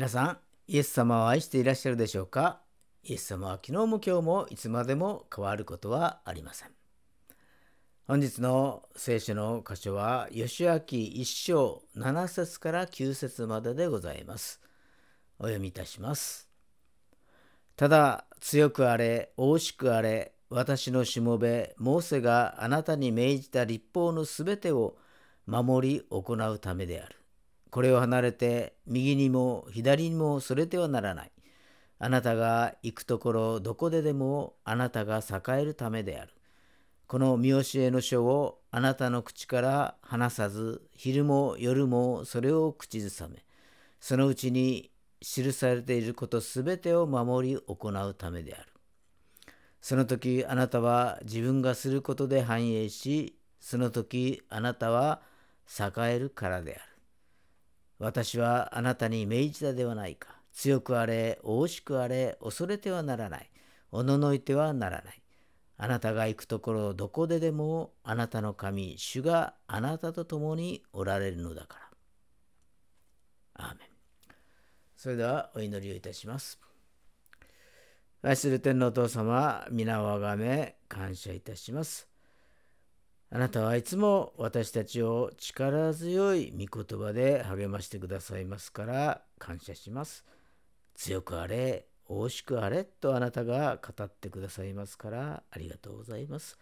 皆さん、イエス様を愛していらっしゃるでしょうか？イエス様は昨日も今日もいつまでも変わることはありません。本日の聖書の箇所は、吉明一章7節から9節まででございます。お読みいたします。ただ、強くあれ、惜しくあれ、私のしもべ、モーセがあなたに命じた立法のすべてを守り行うためである。これを離れて右にも左にもそれてはならない。あなたが行くところどこででもあなたが栄えるためである。この見教えの書をあなたの口から離さず、昼も夜もそれを口ずさめ、そのうちに記されていることすべてを守り行うためである。その時あなたは自分がすることで繁栄し、その時あなたは栄えるからである。私はあなたに命じたではないか。強くあれ、惜しくあれ、恐れてはならない。おののいてはならない。あなたが行くところどこででもあなたの神、主があなたと共におられるのだから。アーメン。それではお祈りをいたします。愛する天皇お父様、皆をあがめ感謝いたします。あなたはいつも私たちを力強い御言葉で励ましてくださいますから感謝します。強くあれ、惜しくあれとあなたが語ってくださいますからありがとうございます。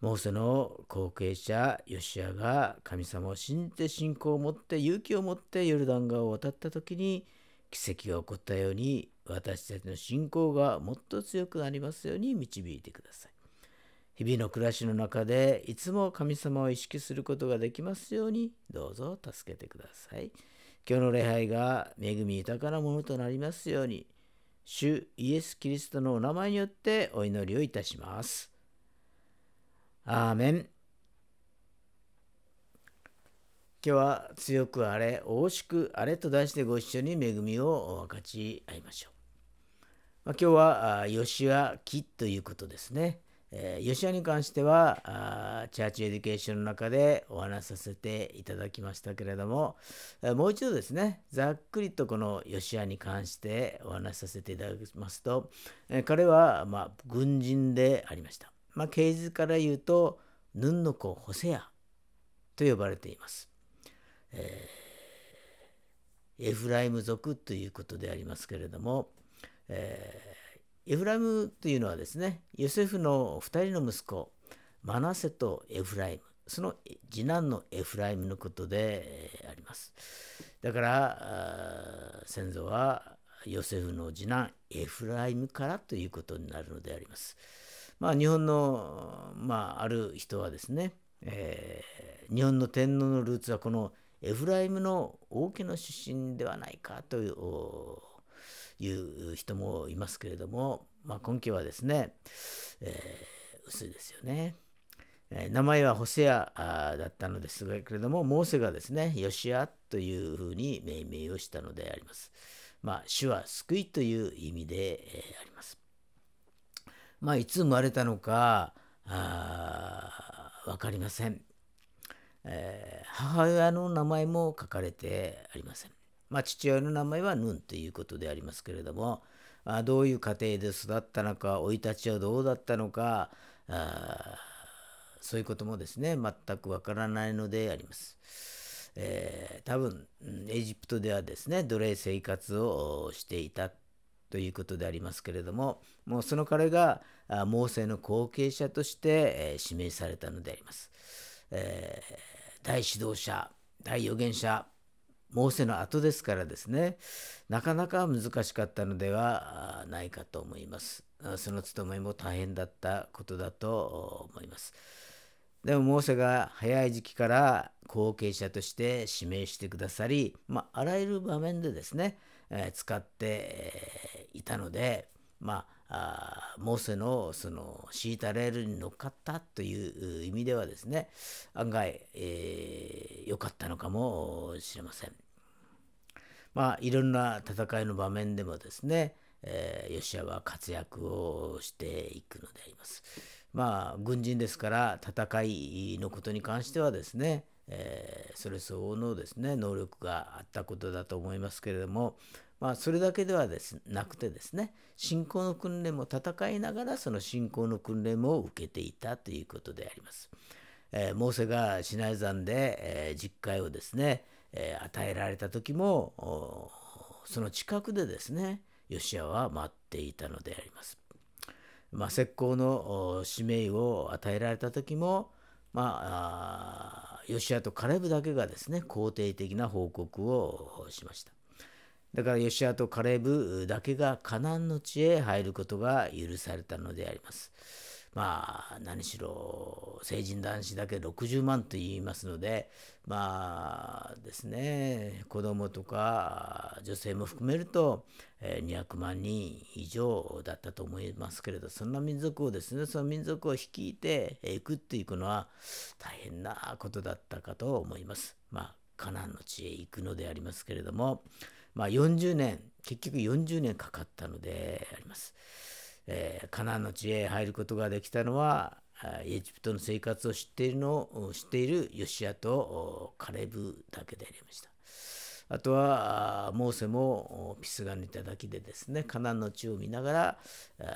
モーセの後継者ヨシアが神様を信じて信仰を持って勇気を持ってヨルダン川を渡った時に奇跡が起こったように私たちの信仰がもっと強くなりますように導いてください。日々の暮らしの中でいつも神様を意識することができますようにどうぞ助けてください。今日の礼拝が恵み豊かなものとなりますように主イエス・キリストのお名前によってお祈りをいたします。アーメン。今日は強くあれ、惜しくあれと題してご一緒に恵みを分かち合いましょう。まあ、今日は、ヨシア記ということですね。え、吉谷に関してはあチャーチエデュケーションの中でお話しさせていただきましたけれども、もう一度ですねざっくりとこの吉谷に関してお話しさせていただきますと、えー、彼は、まあ、軍人でありました、まあ、刑事から言うとヌンの子ホセアと呼ばれています、えエフライム族ということでありますけれども、えエフライムというのはですね、ヨセフの2人の息子、マナセとエフライム、その次男のエフライムのことであります。だから、先祖はヨセフの次男エフライムからということになるのであります。まあ、日本の、まあ、ある人はですね、えー、日本の天皇のルーツはこのエフライムの王家の出身ではないかといういう人もいますけれども、まあ、根拠はですね、えー、薄いですよね。えー、名前はホセアだったのですけれども、モーセがですね、ヨシアというふうに命名をしたのであります。まあ、主は救いという意味で、えー、あります。まあ、いつ生まれたのか分かりません、えー、母親の名前も書かれてありません。まあ、父親の名前はヌンということでありますけれども、あ、どういう家庭で育ったのか生い立ちはどうだったのかあそういうこともですね全くわからないのであります。えー、多分エジプトではですね奴隷生活をしていたということでありますけれどももうその彼がモーセの後継者として、えー、指名されたのであります。えー、大指導者大預言者モーセの後ですからですね、なかなか難しかったのではないかと思います。その務めも大変だったことだと思います。でも、モーセが早い時期から後継者として指名してくださり、まあ、あらゆる場面でですね、えー、使っていたので、まあ、あモーセのその敷いたレールに乗っかったという意味ではですね案外良、えー、かったのかもしれません。まあいろんな戦いの場面でもですね、えー、ヨシアは活躍をしていくのであります。まあ軍人ですから戦いのことに関してはですね、えー、それ相応のですね能力があったことだと思いますけれどもまあ、それだけではですなくてですね信仰の訓練も戦いながらその信仰の訓練も受けていたということであります。えー、モーセがシナイ山で、えー、実会をですね、えー、与えられた時もその近くでですねヨシアは待っていたのであります。まあ、石膏の使命を与えられた時も、まあ、ヨシアとカレブだけがですね肯定的な報告をしました。だからヨシアとカレブだけがカナンの地へ入ることが許されたのであります。まあ何しろ成人男子だけ60万と言いますのでまあですね子供とか女性も含めると200万人以上だったと思いますけれどそんな民族をですねその民族を率いていくっていくのは大変なことだったかと思います。まあカナンの地へ行くのでありますけれどもまあ40年結局40年かかったのであります。えー、カナンの地へ入ることができたのはエジプトの生活を知っているのを知っているヨシアとカレブだけでありました。あとはモーセもピスガンの頂でですねカナンの地を見ながら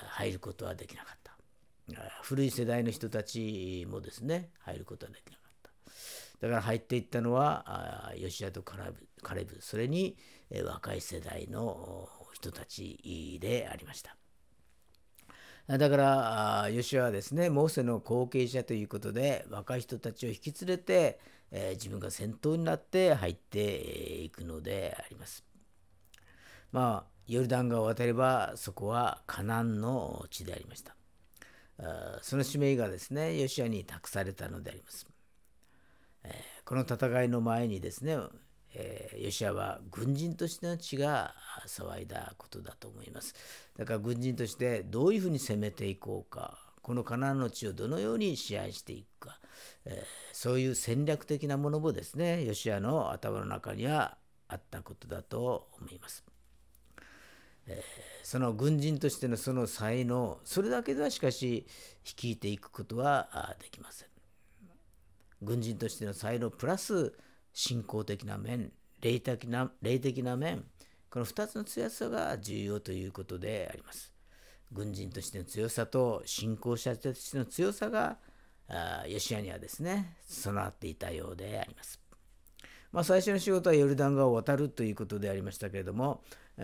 入ることはできなかった。古い世代の人たちもですね入ることはできなかった。だから入っていったのはヨシアとカレブそれに若い世代の人たちでありました。だからヨシはですねモーセの後継者ということで若い人たちを引き連れて、えー、自分が先頭になって入っていくのであります。まあヨルダン川を渡ればそこはカナンの地でありました。その使命がですねヨシアに託されたのであります。え、この戦いの前にですねえー、ヨシアは軍人としての血が騒いだことだと思います。だから軍人としてどういうふうに攻めていこうか、このカナンの地をどのように支配していくか、えー、そういう戦略的なものもですね、ヨシアの頭の中にはあったことだと思います。えー、その軍人としてのその才能、それだけではしかし率いていくことはできません。軍人としての才能プラス信仰的な面、霊的な霊的な面、この2つの強さが重要ということであります。軍人としての強さと信仰者としての強さがヨシアにはですね、備わっていたようであります。まあ、最初の仕事はヨルダン川を渡るということでありましたけれども、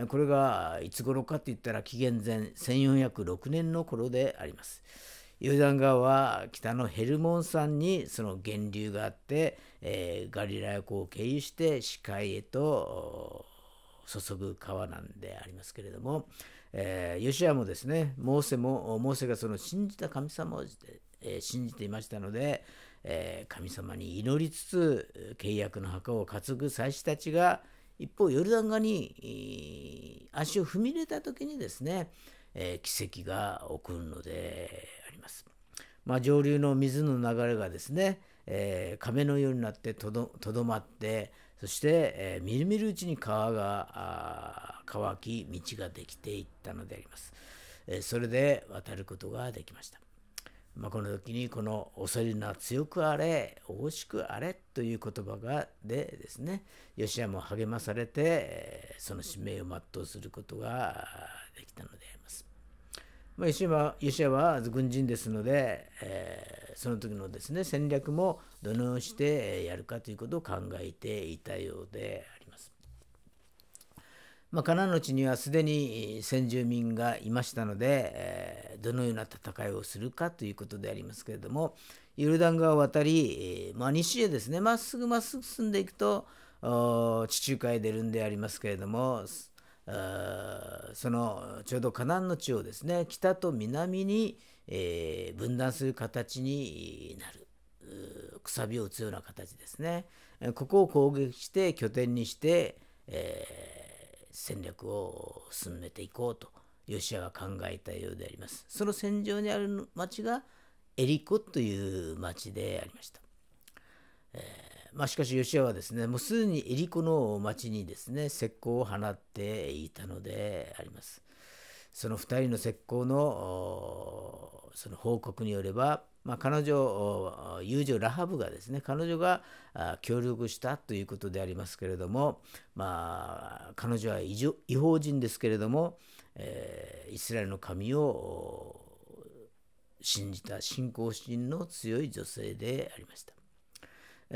これがいつ頃かといったら紀元前1406年の頃であります。ヨルダン川は北のヘルモン山にその源流があって、えー、ガリラヤ湖を経由して視界へと注ぐ川なんでありますけれども、えー、ヨシアもですねモーセもモーセがその信じた神様を、えー、信じていましたので、えー、神様に祈りつつ契約の墓を担ぐ祭司たちが一方ヨルダン川に足を踏み入れた時にですね、え奇跡が起こるのでまあ、上流の水の流れがですね、えー、壁のようになってとどまってそして、えー、みるみるうちに川が乾き道ができていったのであります、えー、それで渡ることができました、まあ、この時にこの「恐れるな強くあれ大しくあれ」という言葉がでですねヨシアも励まされてその使命を全うすることができたのであります。まあ、ヨシはヨシアは軍人ですので、えー、その時のですね戦略もどのようにしてやるかということを考えていたようであります。まあ、カナの地にはすでに先住民がいましたので、えー、どのような戦いをするかということでありますけれどもヨルダン川を渡り、まあ、西へですねまっすぐまっすぐ進んでいくと地中海へ出るんでありますけれどもそのちょうど河南の地をですね北と南に、えー、分断する形になるくさびを打つような形ですね。ここを攻撃して拠点にして、えー、戦略を進めていこうとヨシアは考えたようであります。その戦場にある町がエリコという町でありました、えーまあ、しかし、ヨシアはですね、もうすでにエリコの町にですね、石膏を放っていたのであります。その2人の石膏のその報告によれば、まあ、彼女、友情ラハブがですね、彼女が協力したということでありますけれども、まあ、彼女は違法人ですけれども、えー、イスラエルの神を信じた信仰心の強い女性でありました。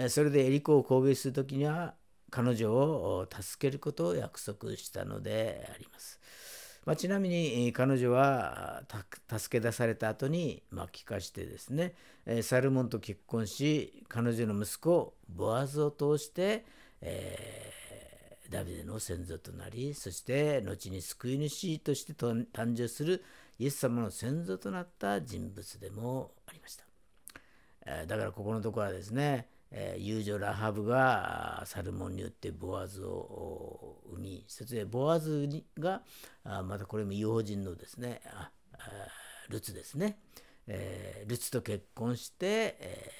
それでエリコを攻撃する時には彼女を助けることを約束したのであります。まあ、ちなみに彼女は助け出された後に巻き返してですねサルモンと結婚し彼女の息子ボアズを通して、えー、ダビデの先祖となりそして後に救い主として誕生するイエス様の先祖となった人物でもありました。だからここのところはですねえー、友情ラハブがサルモンによってボアズを生みそしてボアズがあまたこれも違法人のですねあルツですね、えー、ルツと結婚して、え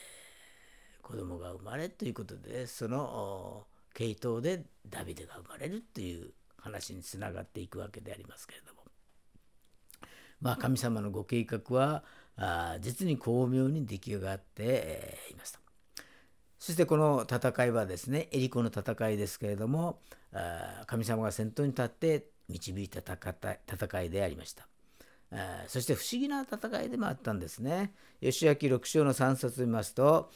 ー、子供が生まれということでその系統でダビデが生まれるという話につながっていくわけでありますけれどもまあ神様のご計画はあ実に巧妙に出来上がって、いました。そしてこの戦いはですね、エリコの戦いですけれども、神様が先頭に立って導いた戦いでありました。そして不思議な戦いでもあったんですね。吉明6章の3節を見ますと、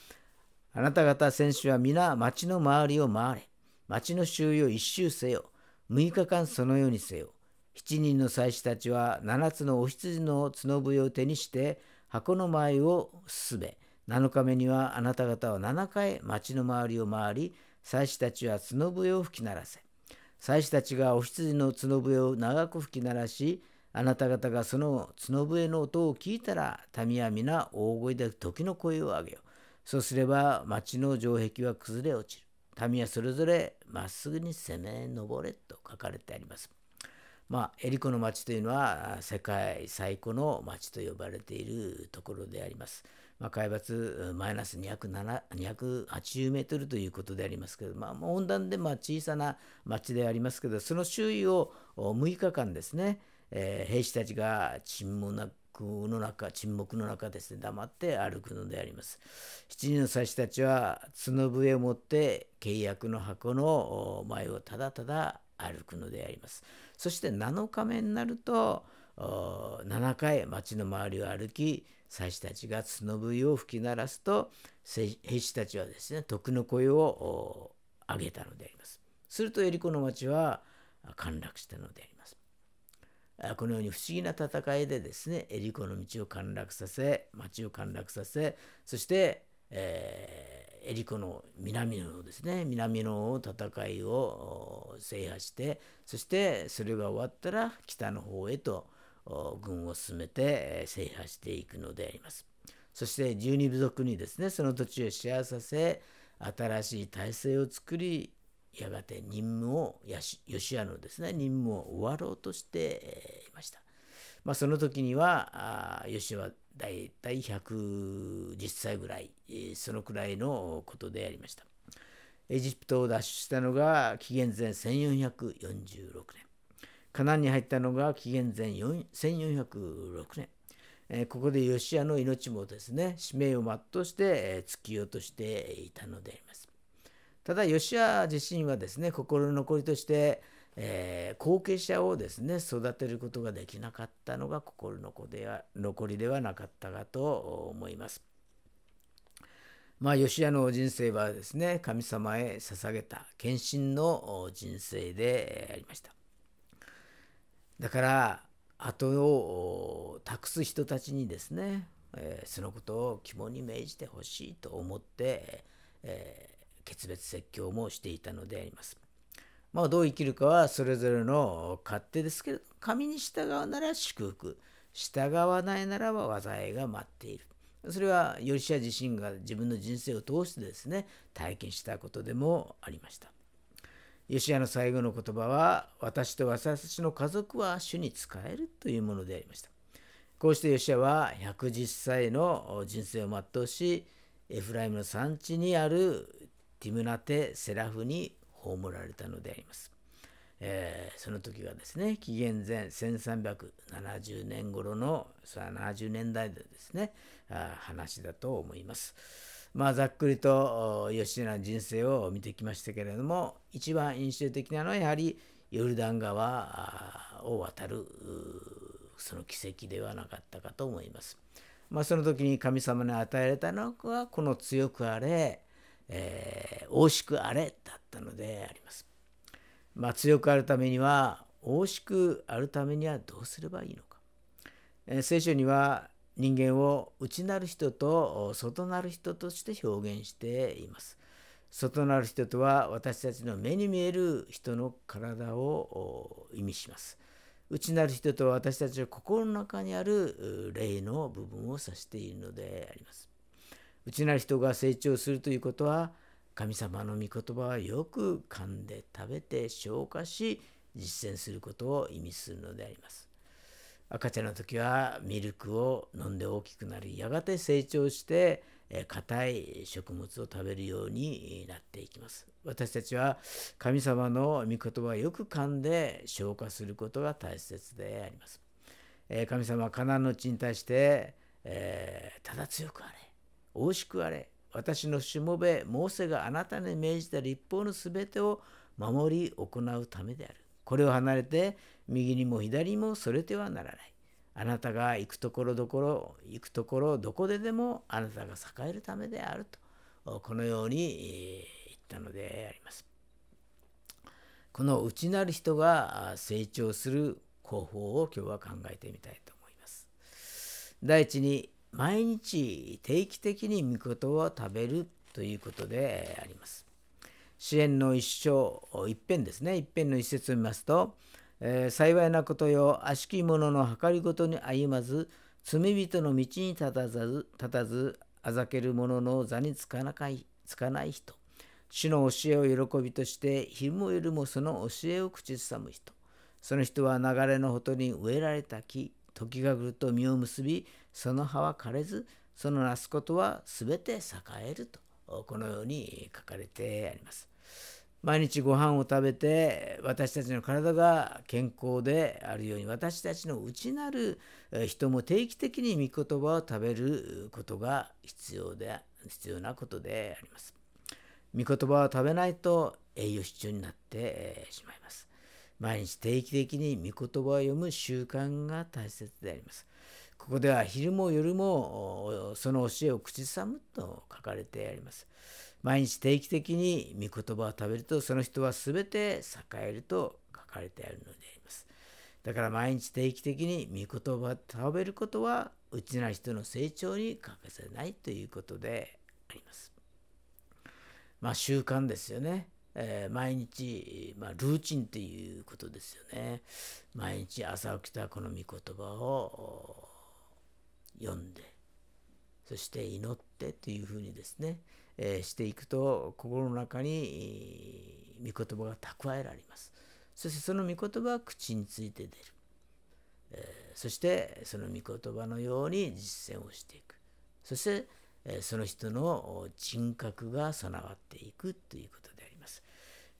あなた方選手は皆町の周りを回れ。町の周囲を一周せよ。6日間そのようにせよ。7人の祭司たちは7つのお羊の角笛を手にして箱の前を進め、7日目にはあなた方は7回町の周りを回り、祭司たちは角笛を吹き鳴らせ。祭司たちがお羊の角笛を長く吹き鳴らし、あなた方がその角笛の音を聞いたら、民は皆大声で時の声を上げよ。そうすれば町の城壁は崩れ落ちる。民はそれぞれまっすぐに攻め上れと書かれてあります。まあ、エリコの町というのは世界最古の町と呼ばれているところであります。まあ、海抜マイナス280メートルということでありますけど、まあ、温暖でまあ小さな町でありますけど、その周囲を6日間ですね、えー、兵士たちが沈黙の中、沈黙の中ですね、黙って歩くのであります。7人の祭司たちは角笛を持って契約の箱の前をただただ歩くのであります。そして7日目になると、7回町の周りを歩き、祭司たちが角笛を吹き鳴らすと兵士たちはですね徳の声を上げたのであります。するとエリコの町は陥落したのであります。このように不思議な戦いでですねエリコの道を陥落させ町を陥落させそして、えー、エリコの南のですね南の戦いを制覇してそしてそれが終わったら北の方へと軍を進めて制覇していくのであります。そして十二部族にですねその土地をシェアさせ新しい体制を作りやがて任務を吉アのですね任務を終わろうとしていました。まあ、その時には吉アは大体110歳ぐらいそのくらいのことでありました。エジプトを脱出したのが紀元前1446年。カナンに入ったのが紀元前1406年。えここでヨシアの命もですね、使命を全うして、え突き落としていたのであります。ただ、ヨシア自身はですね、心の残りとして、えー、後継者をですね、育てることができなかったのが心のでは残りではなかったかと思います。まあ、ヨシアの人生はですね、神様へ捧げた献身の人生でありました。だから後を託す人たちにですね、えー、そのことを肝に銘じてほしいと思って、えー、決別説教もしていたのであります。まあ、どう生きるかはそれぞれの勝手ですけど神に従うなら祝福従わないならば災いが待っている。それはヨリシア自身が自分の人生を通してですね体験したことでもありました。ヨシアの最後の言葉は、私と私たちの家族は主に仕えるというものでありました。こうしてヨシアは110歳の人生を全うし、エフライムの産地にあるティムナテ・セラフに葬られたのであります。えー、その時がですね紀元前1370年頃の70年代でですねあ話だと思います。まあざっくりと吉野の人生を見てきましたけれども一番印象的なのはやはりヨルダン川を渡るその奇跡ではなかったかと思います。まあ、その時に神様に与えられたのはこの強くあれ、えー、大しくあれだったのであります。まあ、強くあるためには大しくあるためにはどうすればいいのか。えー、聖書には人間を内なる人と外なる人として表現しています。外なる人とは私たちの目に見える人の体を意味します。内なる人とは私たちの心の中にある霊の部分を指しているのであります。内なる人が成長するということは神様の御言葉はよく噛んで食べて消化し実践することを意味するのであります。赤ちゃんの時はミルクを飲んで大きくなりやがて成長して硬い食物を食べるようになっていきます。私たちは神様の御言葉をよく噛んで消化することが大切であります。神様はカナンの地に対して、えー、ただ強くあれ、大しくあれ、私のしもべ、モーセがあなたに命じた立法のすべてを守り行うためである。これを離れて右にも左にもそれてはならない。あなたが行くところどころ、行くところどこででもあなたが栄えるためであると、このように言ったのであります。この内なる人が成長する方法を今日は考えてみたいと思います。第一に、毎日定期的に御事を食べるということであります。支援の一章一辺ですね。一辺の一節を見ますとえー、幸いなことよ悪しき者の計りごとに歩まず罪人の道に立たず立たずあざける者の座につかなかいつかない人。主の教えを喜びとして昼も夜もその教えを口ずさむ人。その人は流れのほとに植えられた木時が来ると実を結びその葉は枯れずそのなすことはすべて栄えると。このように書かれてあります。毎日ご飯を食べて私たちの体が健康であるように私たちの内なる人も定期的に御言葉を食べることが必要で必要なことであります。御言葉を食べないと栄養失調になってしまいます。毎日定期的に御言葉を読む習慣が大切であります。ここでは昼も夜もその教えを口ずさむと書かれてあります。毎日定期的に御言葉を食べるとその人は全て栄えると書かれてあるのであります。だから毎日定期的に御言葉を食べることは内な人の成長に欠かせないということであります。まあ習慣ですよね。えー、毎日、まあ、ルーチンということですよね。毎日朝起きたこの御言葉を読んで、そして祈ってというふうにですね、えしていくと心の中に御言葉が蓄えられます。そしてその御言葉は口について出る、えそしてその御言葉のように実践をしていく。そして、えその人の人格が備わっていくということであります。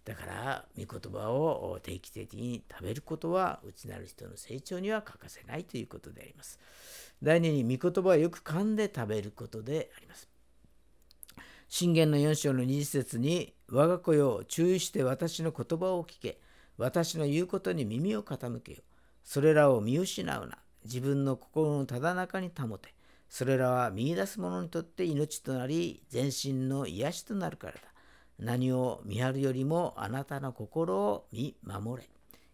だから御言葉を定期的に食べることは内なる人の成長には欠かせないということであります。第二に御言葉をよく噛んで食べることであります。信玄の4章の2節に「我が子よ注意して私の言葉を聞け。私の言うことに耳を傾けよ。それらを見失うな。自分の心のただ中に保て。それらは見いだす者にとって命となり全身の癒しとなるからだ。何を見張るよりもあなたの心を見守れ。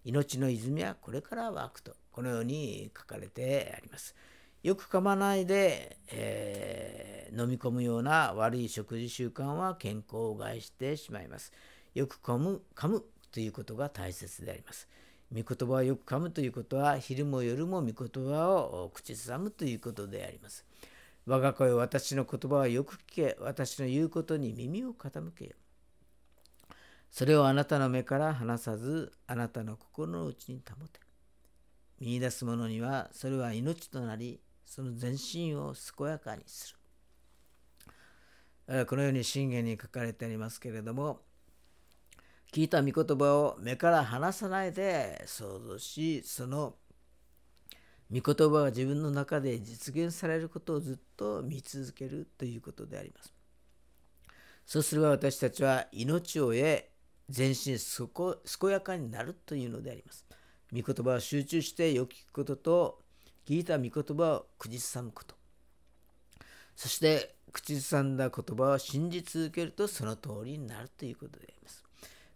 命の泉はこれから湧くとこのように書かれてあります。よく噛まないで、えー、飲み込むような悪い食事習慣は健康を害してしまいます。よく噛む噛むということが大切であります。御言葉をよく噛むということは、昼も夜も御言葉を口ずさむということであります。我が子よ、私の言葉はよく聞け、私の言うことに耳を傾けよ。それをあなたの目から離さず、あなたの心の内に保て。見出す者には、それは命となり、その全身を健やかにする。このように信玄に書かれてありますけれども、聞いた御言葉を目から離さないで想像しその御言葉が自分の中で実現されることをずっと見続けるということであります。そうすれば私たちは命を得全身健やかになるというのであります。御言葉を集中してよく聞くことと聞いた御言葉を口ずさむことそして口ずさんだ言葉を信じ続けるとその通りになるということであります。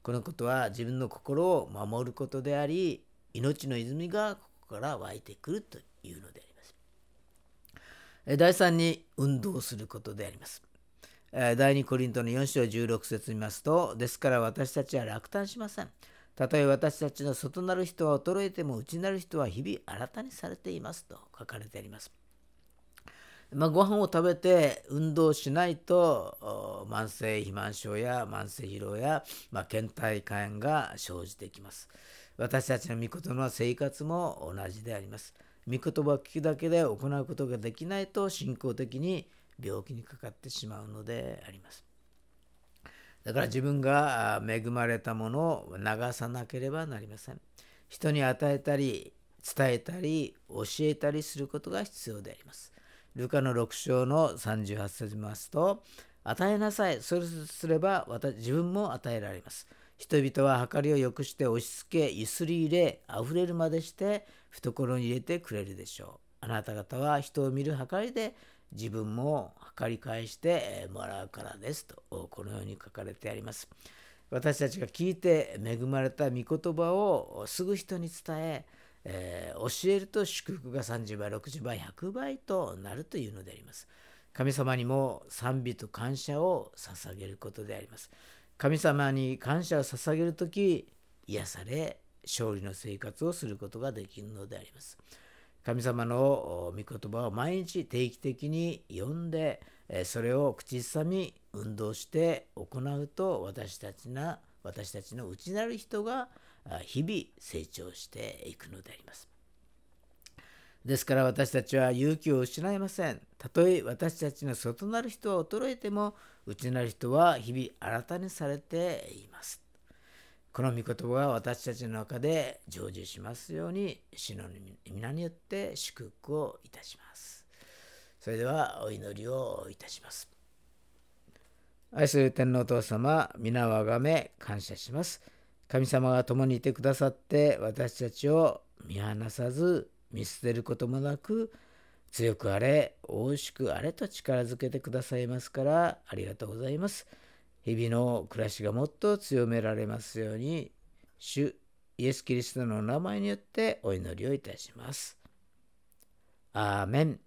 このことは自分の心を守ることであり命の泉がここから湧いてくるというのであります。第3に運動することであります。第2コリントの4章16節見ますと、ですから私たちは落胆しません。たとえ私たちの外なる人は衰えても内なる人は日々新たにされていますと書かれてあります。まあ、ご飯を食べて運動しないと慢性肥満症や慢性疲労や、まあ、倦怠感が生じてきます。私たちの御言の生活も同じであります。御言葉を聞くだけで行うことができないと信仰的に病気にかかってしまうのであります。だから自分が恵まれたものを流さなければなりません。人に与えたり、伝えたり、教えたりすることが必要であります。ルカの6章の38節見ますと、与えなさい。それすれば私自分も与えられます。人々は計りを良くして押し付け、ゆすり入れ、あふれるまでして懐に入れてくれるでしょう。あなた方は人を見る計りで自分も測り返してもらうからですとこのように書かれてあります。私たちが聞いて恵まれた御言葉をすぐ人に伝ええー、教えると祝福が30倍60倍100倍となるというのであります。神様にも賛美と感謝を捧げることであります。神様に感謝を捧げる時癒され勝利の生活をすることができるのであります。神様の御言葉を毎日定期的に読んでそれを口ずさみ運動して行うと私たちな私たちの内なる人が日々成長していくのであります。ですから私たちは勇気を失いません。たとえ私たちの外なる人は衰えても内なる人は日々新たにされています。この御言葉が私たちの中で成就しますように、主の皆によって祝福をいたします。それではお祈りをいたします。愛する天皇お父様、皆をあがめ感謝します。神様が共にいてくださって私たちを見放さず見捨てることもなく強くあれ、大しくあれと力づけてくださいますからありがとうございます。日々の暮らしがもっと強められますように、主イエス・キリストの名前によってお祈りをいたします。アーメン。